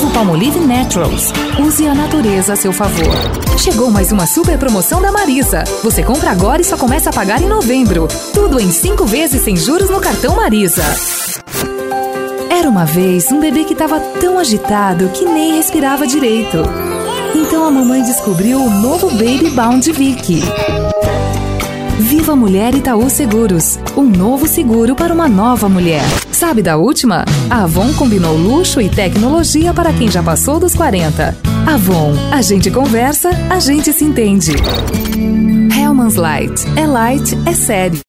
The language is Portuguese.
Novo Palmolive Naturals. Use a natureza a seu favor. Chegou mais uma super promoção da Marisa. Você compra agora e só começa a pagar em novembro. Tudo em cinco vezes sem juros no cartão Marisa. Era uma vez um bebê que estava tão agitado que nem respirava direito. Então a mamãe descobriu o novo Baby Bound Vic. Viva Mulher Itaú Seguros. Um novo seguro para uma nova mulher. Sabe da última? A Avon combinou luxo e tecnologia para quem já passou dos 40. Avon, a gente conversa, a gente se entende. Hellman's Light. É light, é sério.